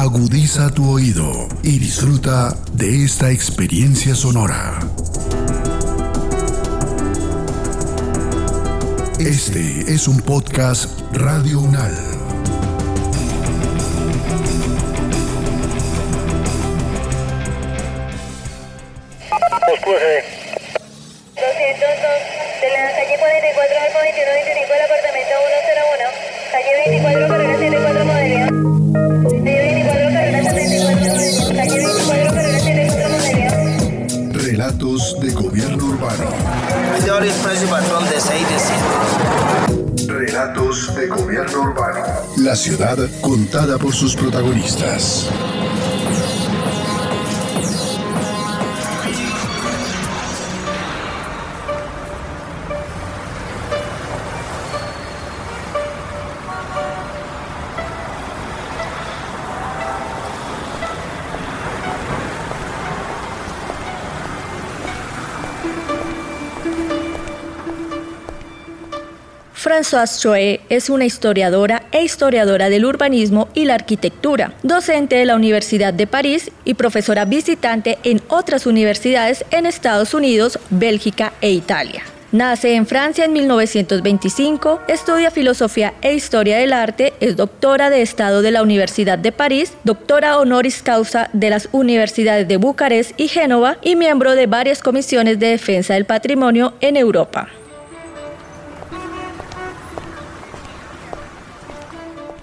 Agudiza tu oído y disfruta de esta experiencia sonora. Este es un podcast Radio Unal. de la calle 44 al 2125 del apartamento 101, calle 24 City. Relatos de gobierno urbano. La ciudad contada por sus protagonistas. Françoise Choe es una historiadora e historiadora del urbanismo y la arquitectura, docente de la Universidad de París y profesora visitante en otras universidades en Estados Unidos, Bélgica e Italia. Nace en Francia en 1925, estudia filosofía e historia del arte, es doctora de Estado de la Universidad de París, doctora honoris causa de las universidades de Bucarest y Génova y miembro de varias comisiones de defensa del patrimonio en Europa.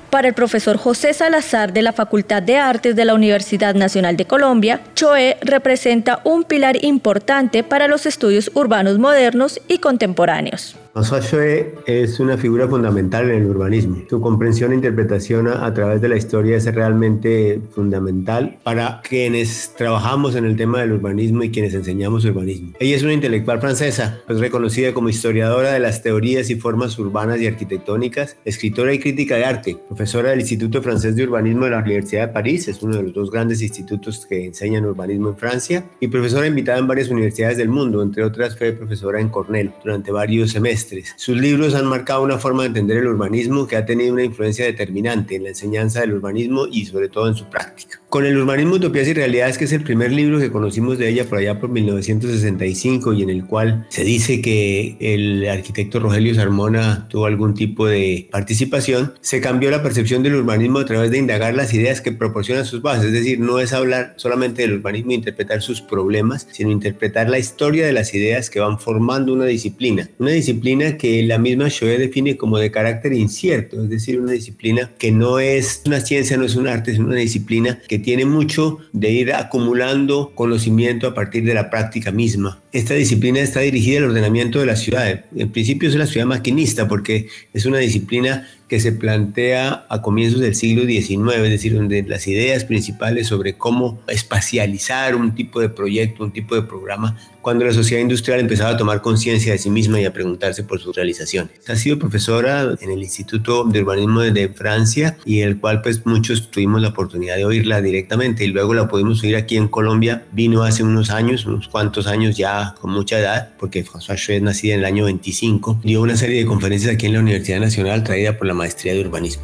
Para el profesor José Salazar de la Facultad de Artes de la Universidad Nacional de Colombia, Choe representa un pilar importante para los estudios urbanos modernos y contemporáneos. François Choe es una figura fundamental en el urbanismo. Su comprensión e interpretación a, través de la historia es realmente fundamental para quienes trabajamos en el tema del urbanismo y quienes enseñamos urbanismo. Ella es una intelectual francesa, pues reconocida como historiadora de las teorías y formas urbanas y arquitectónicas, escritora y crítica de arte, profesora del Instituto Francés de Urbanismo de la Universidad de París, es uno de los dos grandes institutos que enseñan urbanismo en Francia, y profesora invitada en varias universidades del mundo, entre otras fue profesora en Cornell durante varios semestres sus libros han marcado una forma de entender el urbanismo que ha tenido una influencia determinante en la enseñanza del urbanismo y sobre todo en su práctica. Con el urbanismo, utopías y realidades, que es el primer libro que conocimos de ella por allá por 1965 y en el cual se dice que el arquitecto Rogelio Sarmona tuvo algún tipo de participación, se cambió la percepción del urbanismo a través de indagar las ideas que proporcionan sus bases, es decir, no es hablar solamente del urbanismo e interpretar sus problemas, sino interpretar la historia de las ideas que van formando una disciplina, una disciplina que la misma Shoe define como de carácter incierto, es decir, una disciplina que no es una ciencia, no es un arte, es una disciplina que tiene mucho de ir acumulando conocimiento a partir de la práctica misma. Esta disciplina está dirigida al ordenamiento de la ciudad. En principio es la ciudad maquinista porque es una disciplina que se plantea a comienzos del siglo XIX, es decir, donde las ideas principales sobre cómo espacializar un tipo de proyecto, un tipo de programa, cuando la sociedad industrial empezaba a tomar conciencia de sí misma y a preguntarse por sus realizaciones. Ha sido profesora en el Instituto de Urbanismo de Francia y el cual pues muchos tuvimos la oportunidad de oírla directamente y luego la pudimos oír aquí en Colombia. Vino hace unos años, unos cuantos años ya con mucha edad, porque François es nacida en el año 25. Dio una serie de conferencias aquí en la Universidad Nacional traída por la maestría de urbanismo.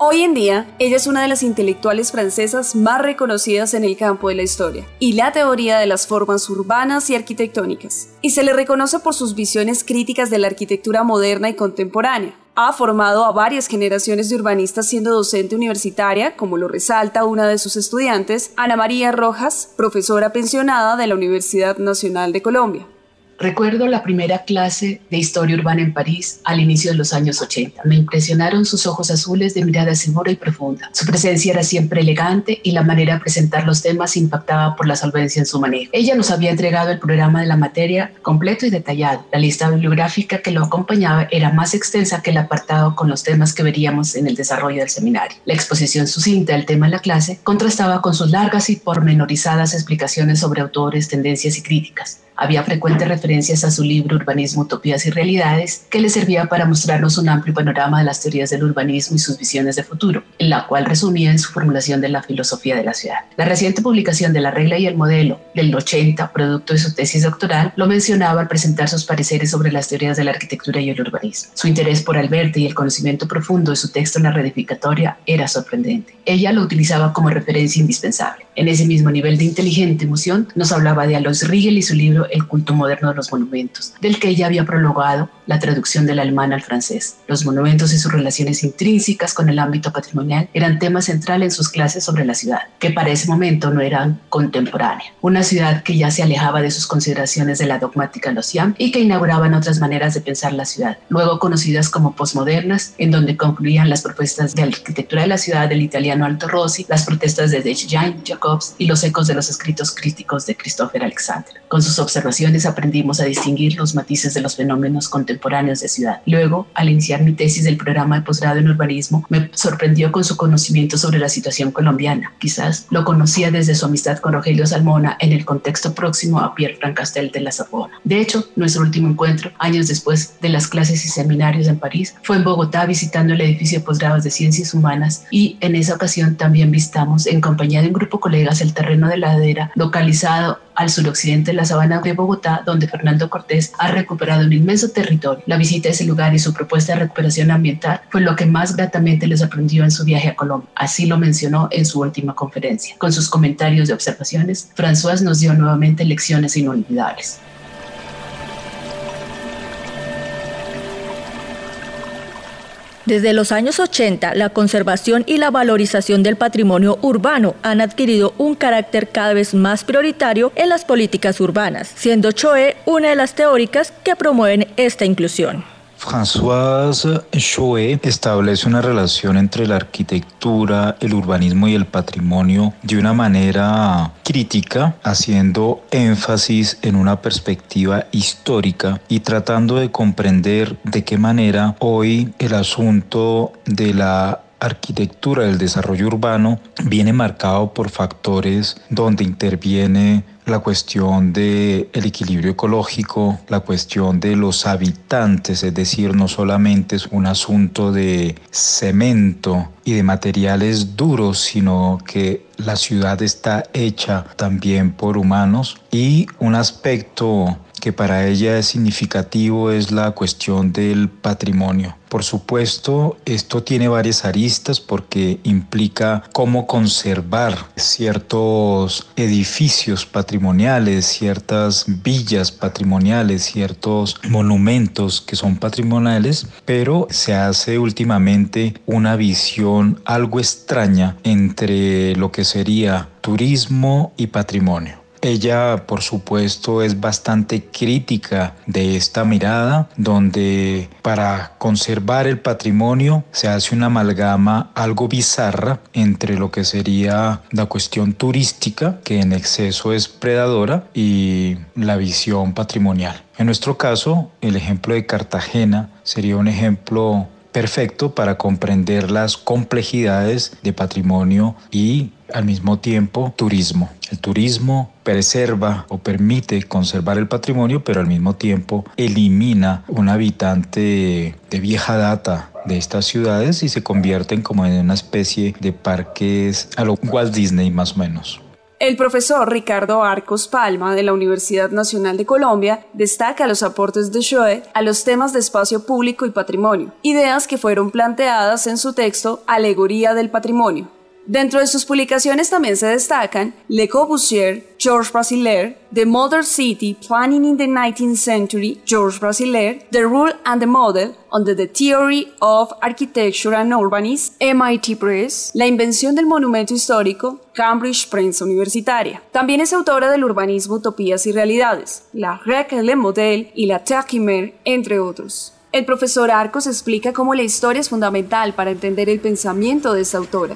Hoy en día, ella es una de las intelectuales francesas más reconocidas en el campo de la historia y la teoría de las formas urbanas y arquitectónicas, y se le reconoce por sus visiones críticas de la arquitectura moderna y contemporánea. Ha formado a varias generaciones de urbanistas siendo docente universitaria, como lo resalta una de sus estudiantes, Ana María Rojas, profesora pensionada de la Universidad Nacional de Colombia. Recuerdo la primera clase de historia urbana en París al inicio de los años 80. Me impresionaron sus ojos azules de mirada segura y profunda. Su presencia era siempre elegante y la manera de presentar los temas impactaba por la solvencia en su manejo. Ella nos había entregado el programa de la materia completo y detallado. La lista bibliográfica que lo acompañaba era más extensa que el apartado con los temas que veríamos en el desarrollo del seminario. La exposición sucinta del tema de la clase contrastaba con sus largas y pormenorizadas explicaciones sobre autores, tendencias y críticas Había frecuentes referencias a su libro Urbanismo, Utopías y Realidades, que le servía para mostrarnos un amplio panorama de las teorías del urbanismo y sus visiones de futuro, en la cual resumía en su formulación de la filosofía de la ciudad. La reciente publicación de La regla y el modelo del 80, producto de su tesis doctoral, lo mencionaba al presentar sus pareceres sobre las teorías de la arquitectura y el urbanismo. Su interés por Alberti y el conocimiento profundo de su texto en la reedificatoria era sorprendente. Ella lo utilizaba como referencia indispensable. En ese mismo nivel de inteligente emoción, nos hablaba de Alois Riegel y su libro El culto moderno de los monumentos, del que ella había prologado la traducción del alemán al francés. Los monumentos y sus relaciones intrínsecas con el ámbito patrimonial eran tema central en sus clases sobre la ciudad, que para ese momento no eran contemporáneas. Una ciudad que ya se alejaba de sus consideraciones de la dogmática Locian y que inauguraban otras maneras de pensar la ciudad, luego conocidas como posmodernas, en donde concluían las propuestas de arquitectura de la ciudad del italiano Alto Rossi, las protestas de Jean Jacobs y los ecos de los escritos críticos de Christopher Alexander. Con sus observaciones aprendimos a distinguir los matices de los fenómenos contemporáneos de ciudad. Luego, al iniciar mi tesis del programa de posgrado en urbanismo, me sorprendió con su conocimiento sobre la situación colombiana. Quizás lo conocía desde su amistad con Rogelio Salmona en el contexto próximo a Pierre Francastel de la Sorbona. De hecho, nuestro último encuentro, años después de las clases y seminarios en París, fue en Bogotá visitando el edificio de posgrados de Ciencias Humanas y en esa ocasión también visitamos en compañía de un grupo de el terreno de ladera localizado al suroccidente de la sabana de Bogotá, donde Fernando Cortés ha recuperado un inmenso territorio. La visita a ese lugar y su propuesta de recuperación ambiental fue lo que más gratamente les aprendió en su viaje a Colombia. Así lo mencionó en su última conferencia. Con sus comentarios y observaciones, François nos dio nuevamente lecciones inolvidables. Desde los años 80, la conservación y la valorización del patrimonio urbano han adquirido un carácter cada vez más prioritario en las políticas urbanas, siendo Choe una de las teóricas que promueven esta inclusión. Françoise Choe establece una relación entre la arquitectura, el urbanismo y el patrimonio de una manera crítica, haciendo énfasis en una perspectiva histórica y tratando de comprender de qué manera hoy el asunto de la arquitectura del desarrollo urbano viene marcado por factores donde interviene la cuestión del el equilibrio ecológico, la cuestión de los habitantes, es decir, no solamente es un asunto de cemento y de materiales duros, sino que la ciudad está hecha también por humanos. Y un aspecto que para ella es significativo es la cuestión del patrimonio. Por supuesto, esto tiene varias aristas porque implica cómo conservar ciertos edificios patrimoniales, ciertas villas patrimoniales, ciertos monumentos que son patrimoniales, pero se hace últimamente una visión algo extraña entre lo que sería turismo y patrimonio. Ella, por supuesto, es bastante crítica de esta mirada, donde para conservar el patrimonio se hace una amalgama algo bizarra entre lo que sería la cuestión turística, que en exceso es predadora, y la visión patrimonial. En nuestro caso, el ejemplo de Cartagena sería un ejemplo perfecto para comprender las complejidades de patrimonio y al mismo tiempo turismo. El turismo preserva o permite conservar el patrimonio, pero al mismo tiempo elimina un habitante de vieja data de estas ciudades y se convierten como en una especie de parques a lo Walt Disney más o menos. El profesor Ricardo Arcos Palma de la Universidad Nacional de Colombia destaca los aportes de Schoe a los temas de espacio público y patrimonio, ideas que fueron planteadas en su texto Alegoría del Patrimonio, Dentro de sus publicaciones también se destacan Le Corbusier, Georges Brasiler, The Modern City Planning in the 19th Century, Georges Brasiler, The Rule and the Model Under the Theory of Architecture and Urbanism, MIT Press, La Invención del Monumento Histórico, Cambridge Prensa Universitaria. También es autora del urbanismo Utopías y Realidades, La Règle le Model y La Terquimer, entre otros. El profesor Arcos explica cómo la historia es fundamental para entender el pensamiento de esta autora.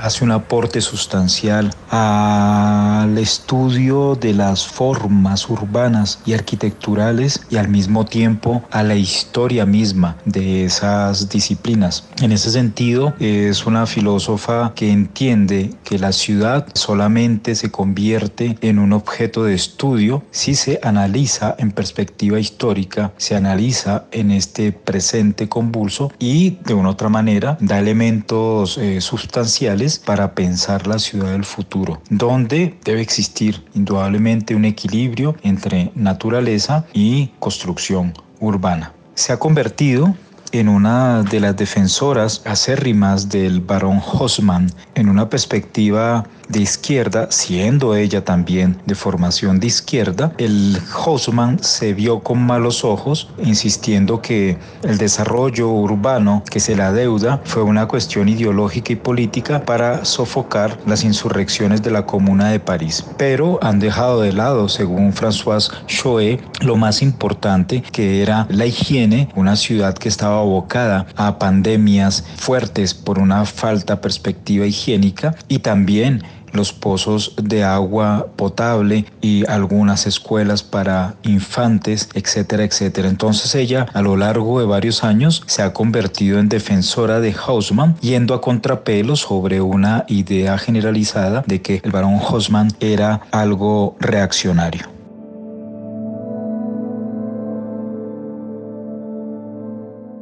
Hace un aporte sustancial al estudio de las formas urbanas y arquitecturales y al mismo tiempo a la historia misma de esas disciplinas. En ese sentido, es una filósofa que entiende que la ciudad solamente se convierte en un objeto de estudio si se analiza en perspectiva histórica, se analiza en este presente convulso y de una otra manera da elementos eh, sustanciales para pensar la ciudad del futuro, donde debe existir indudablemente un equilibrio entre naturaleza y construcción urbana. Se ha convertido en una de las defensoras acérrimas del barón Hosman en una perspectiva de izquierda, siendo ella también de formación de izquierda, el Hausmann se vio con malos ojos, insistiendo que el desarrollo urbano que se le adeuda fue una cuestión ideológica y política para sofocar las insurrecciones de la Comuna de París. Pero han dejado de lado, según François Choé, lo más importante que era la higiene, una ciudad que estaba abocada a pandemias fuertes por una falta perspectiva higiénica y también los pozos de agua potable y algunas escuelas para infantes, etcétera, etcétera. Entonces ella a lo largo de varios años se ha convertido en defensora de Hausmann, yendo a contrapelo sobre una idea generalizada de que el barón Hausmann era algo reaccionario.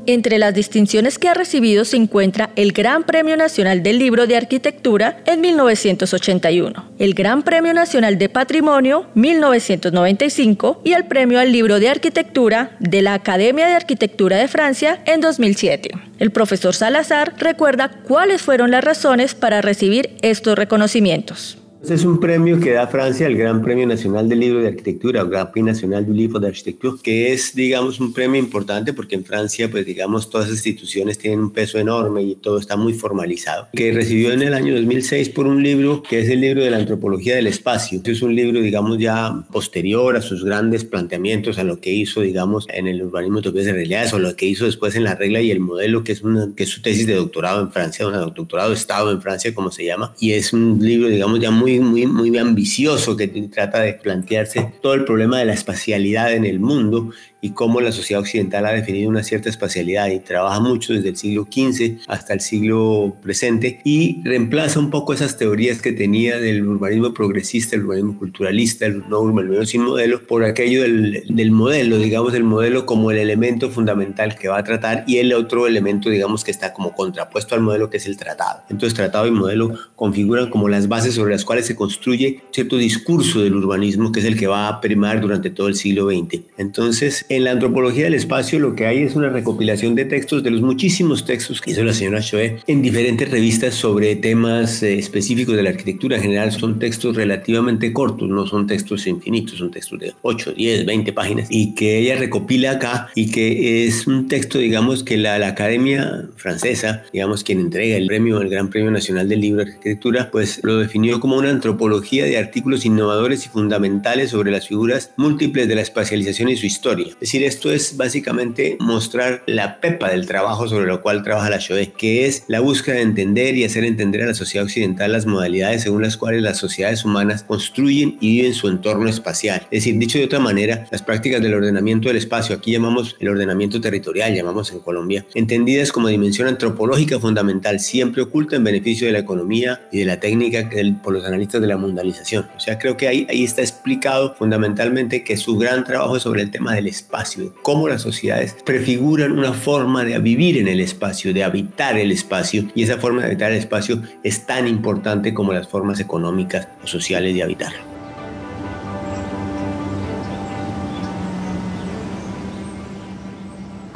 Entre las distinciones que ha recibido se encuentra el Gran Premio Nacional del Libro de Arquitectura en 1981, el Gran Premio Nacional de Patrimonio 1995 y el Premio al Libro de Arquitectura de la Academia de Arquitectura de Francia en 2007. El profesor Salazar recuerda cuáles fueron las razones para recibir estos reconocimientos. Este es un premio que da Francia, el Gran Premio Nacional del Libro de Arquitectura, o Grand Prix National du Livre d'Architecture, que es, digamos, un premio importante porque en Francia, pues, digamos, todas las instituciones tienen un peso enorme y todo está muy formalizado. Que recibió en el año 2006 por un libro que es el libro de la antropología del espacio. Es un libro, digamos, ya posterior a sus grandes planteamientos, a lo que hizo, digamos, en el urbanismo de realidades o lo que hizo después en la regla y el modelo, que es, una, que es su tesis de doctorado en Francia, un doctorado de Estado en Francia, como se llama. Y es un libro, digamos, ya muy muy, muy, ambicioso que trata de plantearse todo el problema de la espacialidad en el mundo y cómo la sociedad occidental ha definido una cierta espacialidad y trabaja mucho desde el siglo XV hasta el siglo presente y reemplaza un poco esas teorías que tenía del urbanismo progresista, el urbanismo culturalista, el no urbanismo sin modelo, por aquello del, del modelo, digamos, el modelo como el elemento fundamental que va a tratar y el otro elemento, digamos, que está como contrapuesto al modelo que es el tratado. Entonces, tratado y modelo configuran como las bases sobre las cuales se construye cierto discurso del urbanismo que es el que va a primar durante todo el siglo XX. Entonces, en la antropología del espacio lo que hay es una recopilación de textos, de los muchísimos textos que hizo la señora Choe en diferentes revistas sobre temas eh, específicos de la arquitectura. En general son textos relativamente cortos, no son textos infinitos, son textos de 8, 10, 20 páginas y que ella recopila acá y que es un texto, digamos, que la, la Academia Francesa, digamos, quien entrega el premio, el Gran Premio Nacional del Libro de Arquitectura, pues lo definió como una antropología de artículos innovadores y fundamentales sobre las figuras múltiples de la espacialización y su historia decir, esto es básicamente mostrar la pepa del trabajo sobre lo cual trabaja la SHOE, que es la búsqueda de entender y hacer entender a la sociedad occidental las modalidades según las cuales las sociedades humanas construyen y viven su entorno espacial. Es decir, dicho de otra manera, las prácticas del ordenamiento del espacio, aquí llamamos el ordenamiento territorial, llamamos en Colombia, entendidas como dimensión antropológica fundamental, siempre oculta en beneficio de la economía y de la técnica por los analistas de la mundialización. O sea, creo que ahí, ahí está explicado fundamentalmente que su gran trabajo es sobre el tema del espacio cómo las sociedades prefiguran una forma de vivir en el espacio, de habitar el espacio, y esa forma de habitar el espacio es tan importante como las formas económicas o sociales de habitar.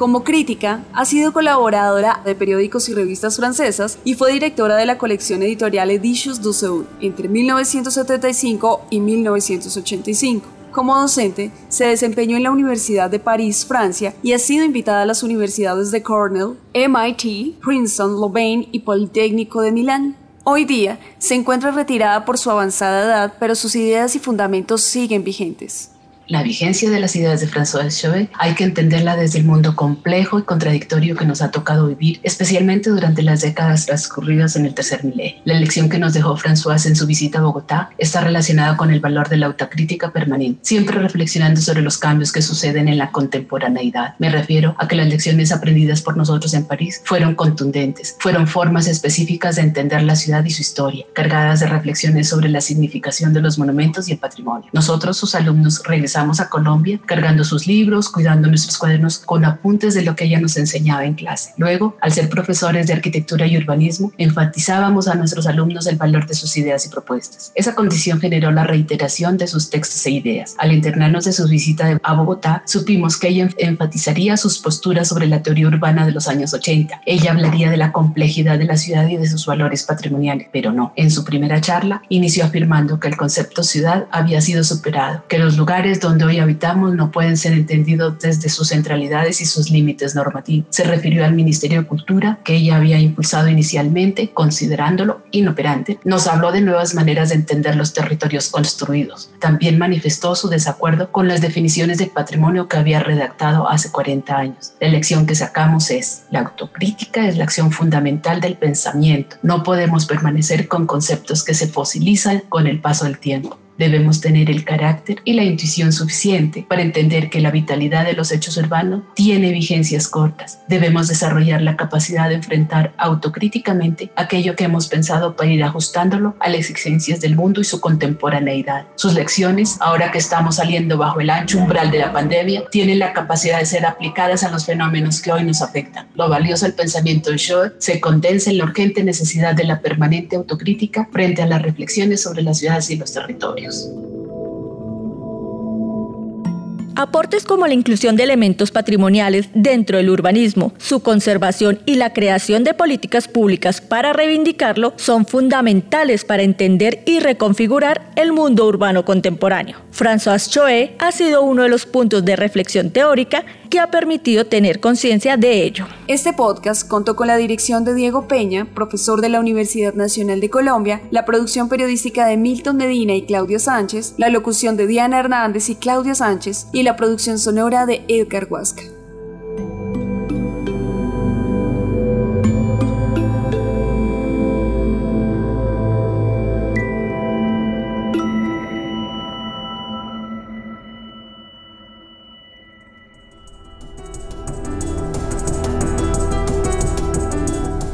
Como crítica, ha sido colaboradora de periódicos y revistas francesas y fue directora de la colección editorial Editions du Seul entre 1975 y 1985. Como docente, se desempeñó en la Universidad de París, Francia, y ha sido invitada a las universidades de Cornell, MIT, Princeton, Louvain y Politécnico de Milán. Hoy día se encuentra retirada por su avanzada edad, pero sus ideas y fundamentos siguen vigentes. La vigencia de las ideas de François Chauvet hay que entenderla desde el mundo complejo y contradictorio que nos ha tocado vivir, especialmente durante las décadas transcurridas en el tercer milenio. La lección que nos dejó François en su visita a Bogotá está relacionada con el valor de la autocrítica permanente, siempre reflexionando sobre los cambios que suceden en la contemporaneidad. Me refiero a que las lecciones aprendidas por nosotros en París fueron contundentes, fueron formas específicas de entender la ciudad y su historia, cargadas de reflexiones sobre la significación de los monumentos y el patrimonio. Nosotros, sus alumnos, regresamos a Colombia cargando sus libros, cuidando nuestros cuadernos con apuntes de lo que ella nos enseñaba en clase. Luego, al ser profesores de arquitectura y urbanismo, enfatizábamos a nuestros alumnos el valor de sus ideas y propuestas. Esa condición generó la reiteración de sus textos e ideas. Al internarnos de su visita a Bogotá, supimos que ella enfatizaría sus posturas sobre la teoría urbana de los años 80. Ella hablaría de la complejidad de la ciudad y de sus valores patrimoniales, pero no. En su primera charla, inició afirmando que el concepto ciudad había sido superado, que los lugares donde hoy habitamos no pueden ser entendidos desde sus centralidades y sus límites normativos. Se refirió al Ministerio de Cultura, que ella había impulsado inicialmente, considerándolo inoperante. Nos habló de nuevas maneras de entender los territorios construidos. También manifestó su desacuerdo con las definiciones de patrimonio que había redactado hace 40 años. La lección que sacamos es, la autocrítica es la acción fundamental del pensamiento. No podemos permanecer con conceptos que se fosilizan con el paso del tiempo. Debemos tener el carácter y la intuición suficiente para entender que la vitalidad de los hechos urbanos tiene vigencias cortas. Debemos desarrollar la capacidad de enfrentar autocríticamente aquello que hemos pensado para ir ajustándolo a las exigencias del mundo y su contemporaneidad. Sus lecciones, ahora que estamos saliendo bajo el ancho umbral de la pandemia, tienen la capacidad de ser aplicadas a los fenómenos que hoy nos afectan. Lo valioso del pensamiento de Shaw se condensa en la urgente necesidad de la permanente autocrítica frente a las reflexiones sobre las ciudades y los territorios. Thanks. Aportes como la inclusión de elementos patrimoniales dentro del urbanismo, su conservación y la creación de políticas públicas para reivindicarlo son fundamentales para entender y reconfigurar el mundo urbano contemporáneo. François Choé ha sido uno de los puntos de reflexión teórica que ha permitido tener conciencia de ello. Este podcast contó con la dirección de Diego Peña, profesor de la Universidad Nacional de Colombia, la producción periodística de Milton Medina y Claudio Sánchez, la locución de Diana Hernández y Claudia Sánchez y la producción sonora de Edgar Huasca.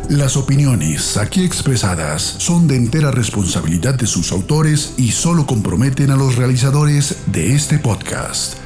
Las opiniones aquí expresadas son de entera responsabilidad de sus autores y solo comprometen a los realizadores de este podcast.